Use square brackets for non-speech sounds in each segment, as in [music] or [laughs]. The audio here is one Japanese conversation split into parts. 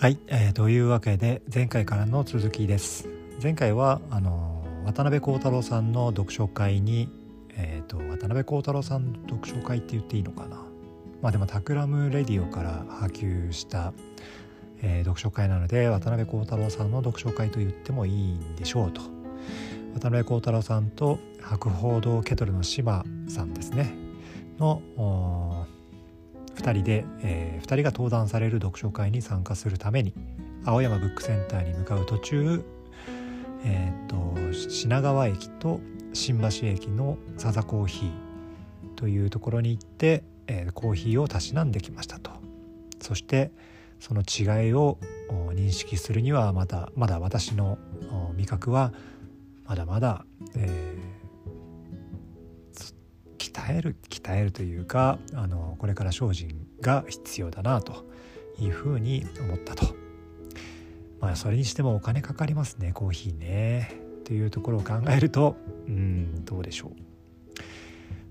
はい、えー、というわけで前回からの続きです。前回はあの渡邉康太郎さんの読書会にえーと、渡邉康太郎さんの読書会って言っていいのかな。まあでも Takram Radio から波及した、えー、読書会なので渡邉康太郎さんの読書会と言ってもいいんでしょうと。渡邉康太郎さんと博報堂ケトルの嶋さんですね。の2人で、えー、2人が登壇される読書会に参加するために青山ブックセンターに向かう途中、えーと、品川駅と新橋駅のサザコーヒーというところに行って、えー、コーヒーをたしなんできましたと。そしてその違いを認識するにはまだまだ私の味覚はまだまだ、えー、鍛える鍛えるというかあのこれから精進が必要だなというふうに思ったと。まあそれにしてもお金かかりますねコーヒーね。というところを考えるとうんどうでしょう。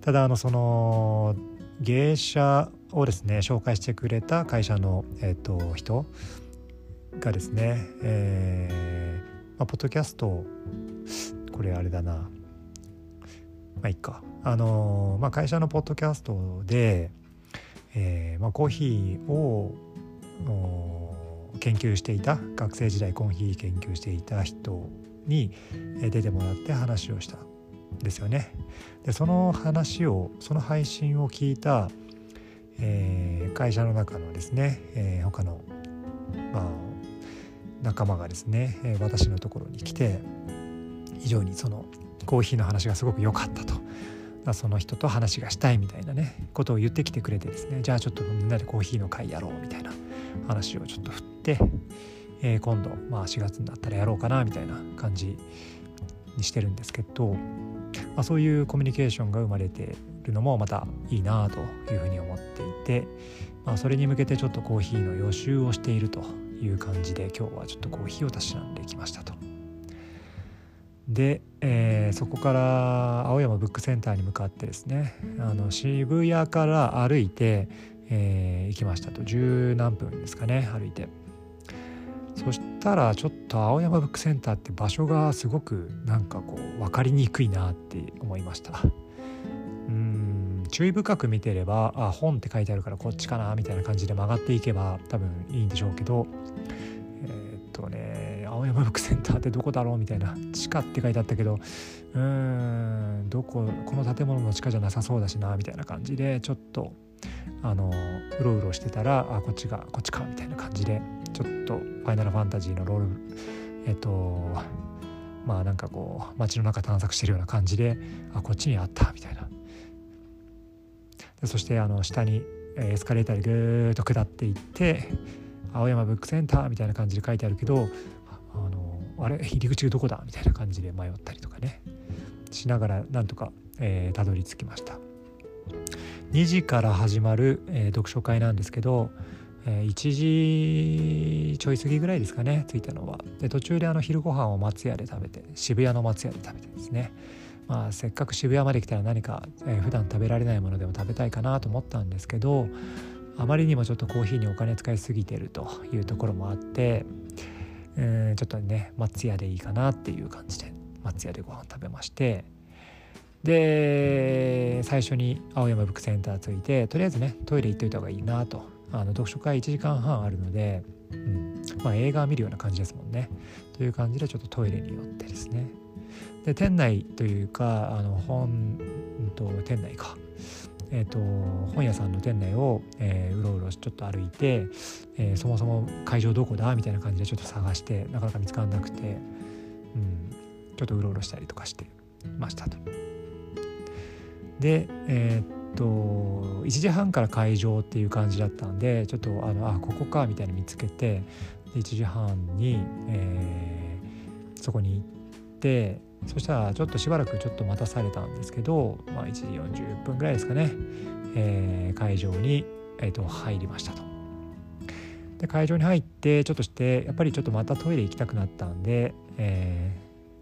ただあのその芸者をですね紹介してくれた会社の、えーと、人がですね、えーまあ、ポッドキャストこれあれだなまあいいかあの、まあ、会社のポッドキャストで、えーまあ、コーヒーを研究していた学生時代コーヒー研究していた人に出てもらって話をしたんですよね。でその話をその配信を聞いた、えー、会社の中のですね、えー、他の、まあ、仲間がですね、私のところに来て非常にそのコーヒーの話がすごく良かったと。その人と話がしたいみたいなねことを言ってきてくれてですねじゃあちょっとみんなでコーヒーの会やろうみたいな話をちょっと振って、えー、今度、まあ、4月になったらやろうかなみたいな感じにしてるんですけど、まあ、そういうコミュニケーションが生まれてるのもまたいいなというふうに思っていて、まあ、それに向けてちょっとコーヒーの予習をしているという感じで今日はちょっとコーヒーをたしなんできましたと。で、えー、そこから青山ブックセンターに向かってですねあの渋谷から歩いて、えー、行きましたと。十何分ですかね歩いて。そしたらちょっと青山ブックセンターって場所がすごくなんかこう分かりにくいなって思いました。うん注意深く見てればあ本って書いてあるからこっちかなみたいな感じで曲がっていけば多分いいんでしょうけど山ブックセンターってどこだろうみたいな地下って書いてあったけどうーんどここの建物の地下じゃなさそうだしなみたいな感じでちょっとあのうろうろしてたらあこっちがこっちかみたいな感じでちょっと「ファイナルファンタジー」のロールえっとまあなんかこう街の中探索してるような感じであこっちにあったみたいな。でそしてあの下にエスカレーターでぐーっと下っていって青山ブックセンターみたいな感じで書いてあるけどあのあれ？[laughs] 入り口どこだ？みたいな感じで迷ったりとかね。しながらなんとか、えー、たどり着きました。2時から始まる、えー、読書会なんですけどえ1時ちょい過ぎぐらいですかね着いたのは。で途中であの昼ご飯を松屋で食べて渋谷の松屋で食べてですね。まあせっかく渋谷まで来たら何か、えー、普段食べられないものでも食べたいかなと思ったんですけどあまりにもちょっとコーヒーにお金使いすぎてるというところもあって、えー、ちょっとね松屋でいいかなっていう感じで松屋でご飯食べましてで最初に青山ブックセンター着いてとりあえずねトイレ行っといた方がいいなとあの読書会1時間半あるので、うんまあ、映画見るような感じですもんね。という感じでちょっとトイレに寄ってですね。で店内というかあの本、うんと、店内か。えーと、本屋さんの店内を、えー、うろうろちょっと歩いて、えー、そもそも会場どこだみたいな感じでちょっと探してなかなか見つからなくて、うん、ちょっとうろうろしたりとかしてましたと。で、えー、と1時半から会場っていう感じだったんでちょっとあのあここかみたいに見つけて1時半に、えー、そこに行ってそしたらちょっとしばらくちょっと待たされたんですけど、まあ、1時40分ぐらいですかね、えー、会場に、えー、と入りましたと。で会場に入ってちょっとしてやっぱりちょっとまたトイレ行きたくなったんで、え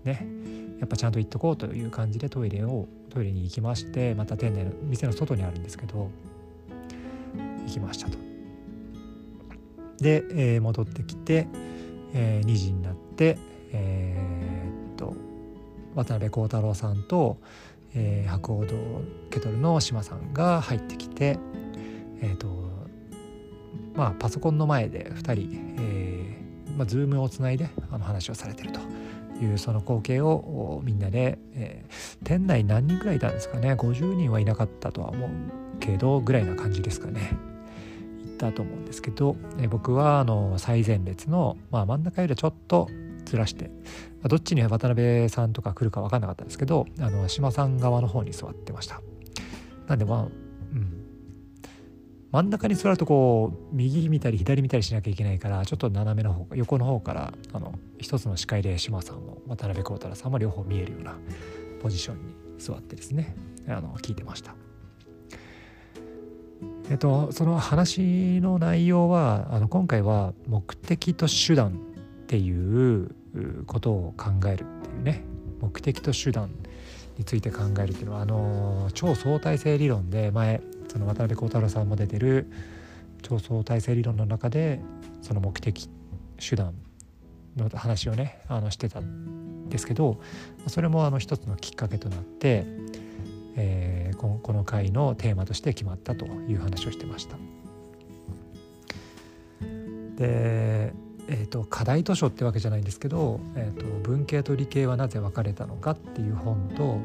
ー、ねやっぱちゃんと行っとこうという感じでトイレをトイレに行きましてまた店内の店の外にあるんですけど行きましたと。で、えー、戻ってきて、えー、2時になってえー、渡辺幸太郎さんと、えー、博報堂ケトルの島さんが入ってきてえっとまあパソコンの前で2人、えーまあ、ズームをつないであの話をされてるというその光景をみんなで、えー、店内何人ぐらいいたんですかね。50人はいなかったとは思うけどぐらいな感じですかね。行ったと思うんですけど、えー、僕はあの最前列の、まあ、真ん中よりちょっとずらして、どっちに渡辺さんとか来るか分かんなかったんですけどあの島さん側の方に座ってましたなんでまあうん真ん中に座るとこう右見たり左見たりしなきゃいけないからちょっと斜めの方横の方からあの一つの視界で島さんも渡辺幸太郎さんも両方見えるようなポジションに座ってですねあの聞いてました。えっと、その話の内容はあの今回は目的と手段っていうことを考えるっていうね目的と手段について考えるっていうのはあの超相対性理論で前その渡辺幸太郎さんも出てる超相対性理論の中でその目的手段の話をねあのしてたんですけどそれもあの一つのきっかけとなって、えー、この回のテーマとして決まったという話をしてました。でえーと、課題図書ってわけじゃないんですけど「えーと、文系と理系はなぜ分かれたのか」っていう本と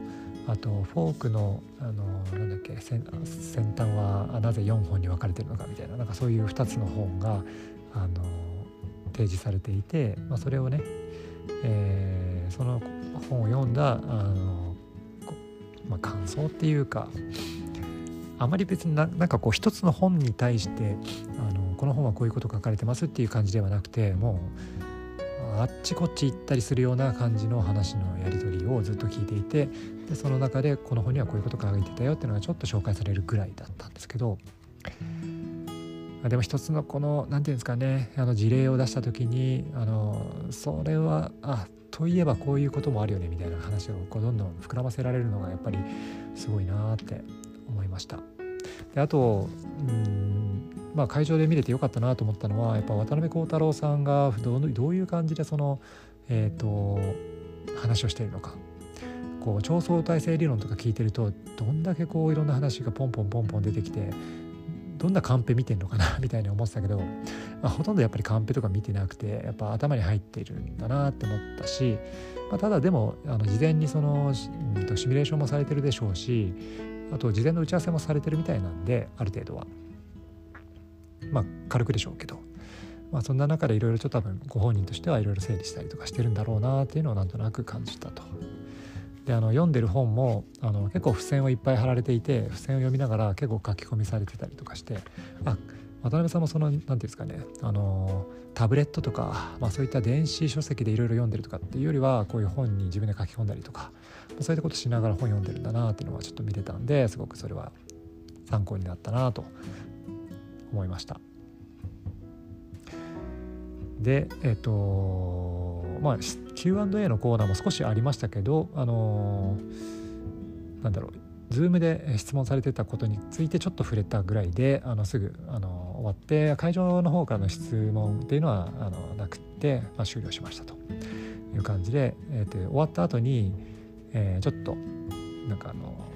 あとフォークのあのなんだっけ先端はなぜ4本に分かれてるのかみたいななんかそういう2つの本があの提示されていて、まあ、それをね、えー、その本を読んだあの、まあ、感想っていうかあまり別にななんかこう一つの本に対してこの本はこういうこと書かれてますっていう感じではなくてもうあっちこっち行ったりするような感じの話のやり取りをずっと聞いていてでその中でこの本にはこういうこと書いてたよっていうのがちょっと紹介されるぐらいだったんですけどでも一つのこの何て言うんですかねあの事例を出した時にあのそれはあといえばこういうこともあるよねみたいな話をこうどんどん膨らませられるのがやっぱりすごいなって思いました。であとうんまあ、会場で見れてよかったなと思ったのはやっぱ渡辺幸太郎さんがどういう感じでその、えーと、話をしているのかこう超相対性理論とか聞いてるとどんだけこういろんな話がポンポンポンポン出てきてどんなカンペ見てんのかな [laughs] みたいに思ってたけど、まあ、ほとんどやっぱりカンペとか見てなくてやっぱ頭に入っているんだなって思ったし、まあ、ただでもあの事前にその、シミュレーションもされてるでしょうしあと事前の打ち合わせもされてるみたいなんである程度は。まあ軽くでしょうけど、まあ、そんな中でいろいろと多分ご本人としてはいろいろ整理したりとかしてるんだろうなっていうのをなんとなく感じたと。であの読んでる本もあの結構付箋をいっぱい貼られていて付箋を読みながら結構書き込みされてたりとかしてあ渡辺さんもその何て言うんですかねあのタブレットとか、まあ、そういった電子書籍でいろいろ読んでるとかっていうよりはこういう本に自分で書き込んだりとかそういったことしながら本読んでるんだなっていうのはちょっと見れたんですごくそれは参考になったなと思いました。でえっ、とまあ Q&A のコーナーも少しありましたけどあのなんだろう Zoom で質問されてたことについてちょっと触れたぐらいであのすぐあの終わって会場の方からの質問っていうのはあのなくて、まあ、終了しましたという感じで、えー、と終わった後に、えー、ちょっとなんかあの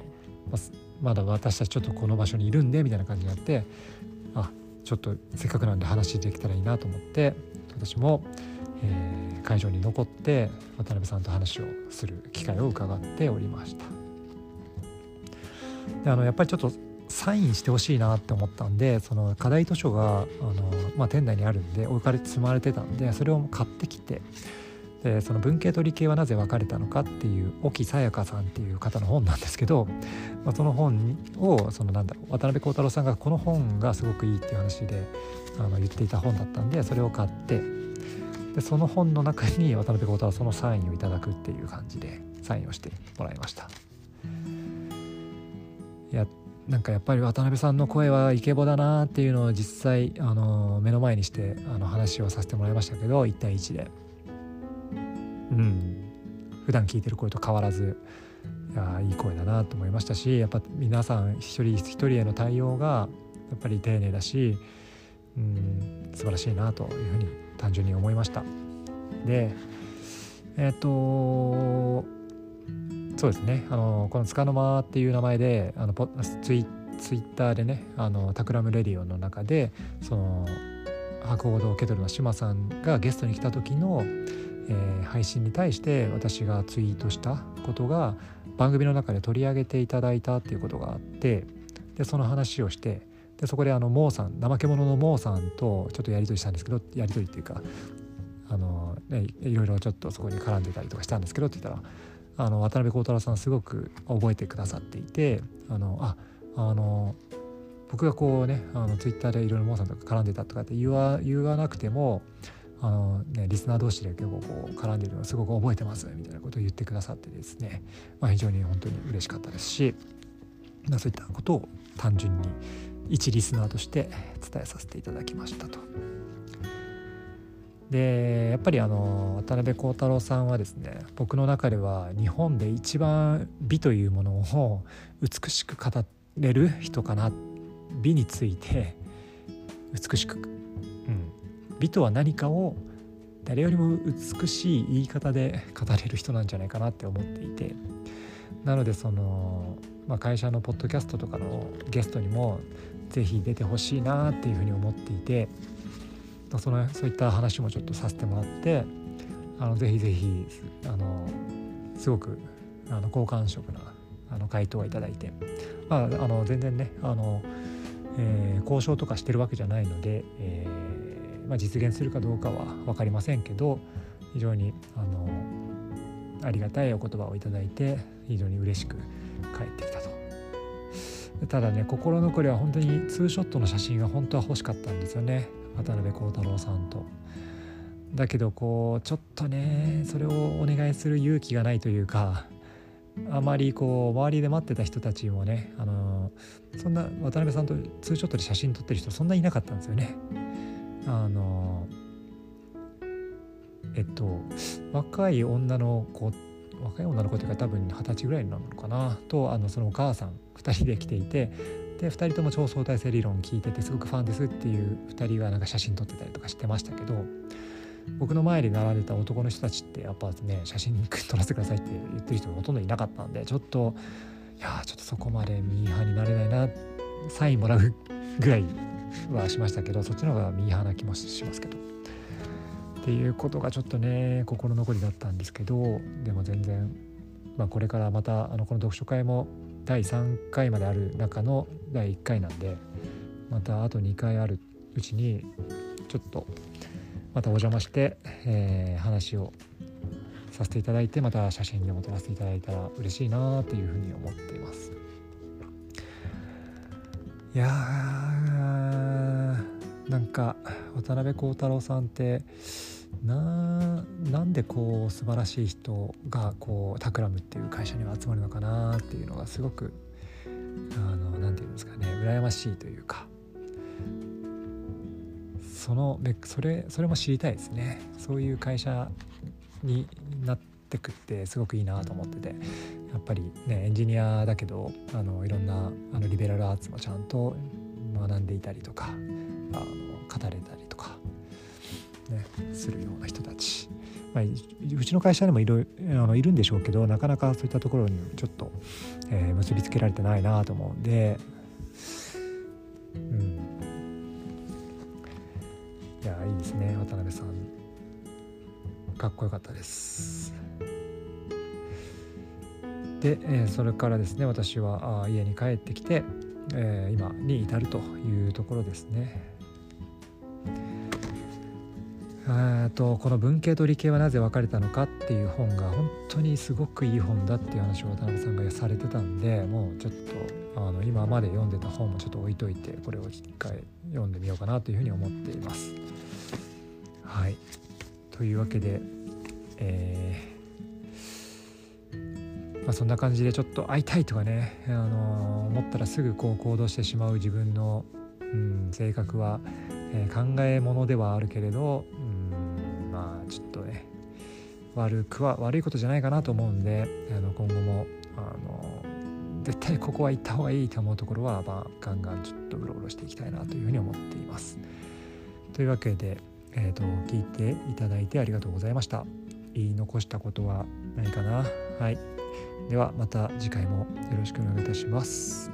まだ私たちちょっとこの場所にいるんでみたいな感じになってちょっとせっかくなんで話できたらいいなと思って私も、えー、会場に残って渡辺さんと話をする機会を伺っておりました。であのやっぱりちょっとサインしてほしいなって思ったんでその課題図書があの、まあ、店内にあるんで置かれ積まれてたんでそれを買ってきてでその文系と理系はなぜ分かれたのかっていう沖さやかさんっていう方の本なんですけど、まあ、その本をそのなんだろう渡辺幸太郎さんがこの本がすごくいいっていう話であの言っていた本だったんでそれを買ってでその本の中に渡辺幸太郎さんのサインをいただくっていう感じでサインをしてもらいました。いやなんかやっぱり渡辺さんの声はイケボだなっていうのを実際あの目の前にしてあの話をさせてもらいましたけど1対1で。うん。普段聞いてる声と変わらずいいい声だなと思いましたしやっぱ皆さん一人一人への対応がやっぱり丁寧だし、うん、素晴らしいなというふうに単純に思いました。でえっ、とそうですね。あのこの「つかの間」っていう名前であのツイツイッターでね「あの Takram Radio」の中でその博報堂ケトルの嶋さんがゲストに来た時の、えー、配信に対して私がツイートしたことが番組の中で取り上げていただいたっていうことがあってでその話をしてでそこであのモーさん怠け者のモーさんとちょっとやり取りしたんですけどやり取りっていうかあの、ね、いろいろちょっとそこに絡んでたりとかしたんですけどって言ったらあの渡辺幸太郎さんすごく覚えてくださっていてあのああの僕がこうねあのツイッターでいろいろモーさんとか絡んでたとかって言わ言わなくてもあの、ね、リスナー同士で結構こう絡んでるのをすごく覚えてますみたいなことを言ってくださってですね、まあ、非常に本当に嬉しかったですし、まあ、そういったことを単純に一リスナーとして伝えさせていただきましたと。でやっぱりあの渡辺幸太郎さんはですね僕の中では日本で一番美というものを美しく語れる人かな美について美しく、美とは何かを誰よりも美しい言い方で語れる人なんじゃないかなって思っていて。なのでその、まあ、会社のポッドキャストとかのゲストにも是非出てほしいなっていうふうに思っていて。そのそういった話もちょっとさせてもらって。あのぜひぜひあのすごくあの好感触なあの回答をいただいて、まあ、あの全然ねあの、えー、交渉とかしてるわけじゃないので、えーまあ、実現するかどうかは分かりませんけど非常にあのありがたいお言葉をいただいて非常に嬉しく帰ってきたと。ただね心残りは本当にツーショットの写真が本当は欲しかったんですよね渡辺幸太郎さんと。だけどこうちょっとねそれをお願いする勇気がないというかあまりこう周りで待ってた人たちもねあのそんな渡辺さんとツーショットで写真撮ってる人そんないなかったんですよね。あのえっと若い女の子若い女の子というか多分二十歳ぐらいなのかな？とあのそのお母さん2人で来ていてで2人とも超相対性理論聞いててすごくファンですっていう2人がなんか写真撮ってたりとかしてましたけど僕の前で並んでた男の人たちってやっぱね写真撮らせてくださいって言ってる人ほとんどいなかったんでちょっといやちょっとそこまでミーハーになれないなサインもらうぐらいはしましたけどそっちの方がミーハーな気もしますけど。っていうことがちょっとね心残りだったんですけどでも全然、まあ、これからまたあのこの読書会も第3回まである中の第1回なんでまたあと2回あるうちにちょっとまたお邪魔して、えー、話をさせていただいてまた写真でも撮らせていただいたら嬉しいなというふうに思っていますいやなんか渡辺幸太郎さんってななんでこう素晴らしい人がこうタクラムっていう会社には集まるのかなっていうのがすごくあのなんていうんですかね羨ましいというか。そのそれそれも知りたいですね。そういう会社になってくってすごくいいなと思ってて。やっぱりねエンジニアだけどあのいろんなあのリベラルアーツもちゃんと学んでいたりとかあの語れたりとかね、するような人たち、まあ、うちの会社にもいろあのいるんでしょうけどなかなかそういったところにちょっと、えー、結びつけられてないなと思うんで、うん、いやいいですね渡辺さん。かっこよかったです。で、えー、それからですね私はあ家に帰ってきて、えー、今に至るというところですね。とこの文系と理系はなぜ分かれたのかっていう本が本当にすごくいい本だっていう話を渡辺さんがされてたんでもうちょっとあの今まで読んでた本もちょっと置いといてこれを一回読んでみようかなというふうに思っています。はいというわけで、えーまあ、そんな感じでちょっと会いたいとかね、あの思ったらすぐこう行動してしまう自分の、うん、性格は、えー、考えものではあるけれど、うん、まあちょっとね悪くは悪いことじゃないかなと思うんであの今後もあの絶対ここは行った方がいいと思うところは、まあ、ガンガンちょっとうろうろしていきたいなというふうに思っています。というわけで、えー、と聞いていただいてありがとうございました。言い残したことはないかなはい。ではまた次回もよろしくお願いいたします。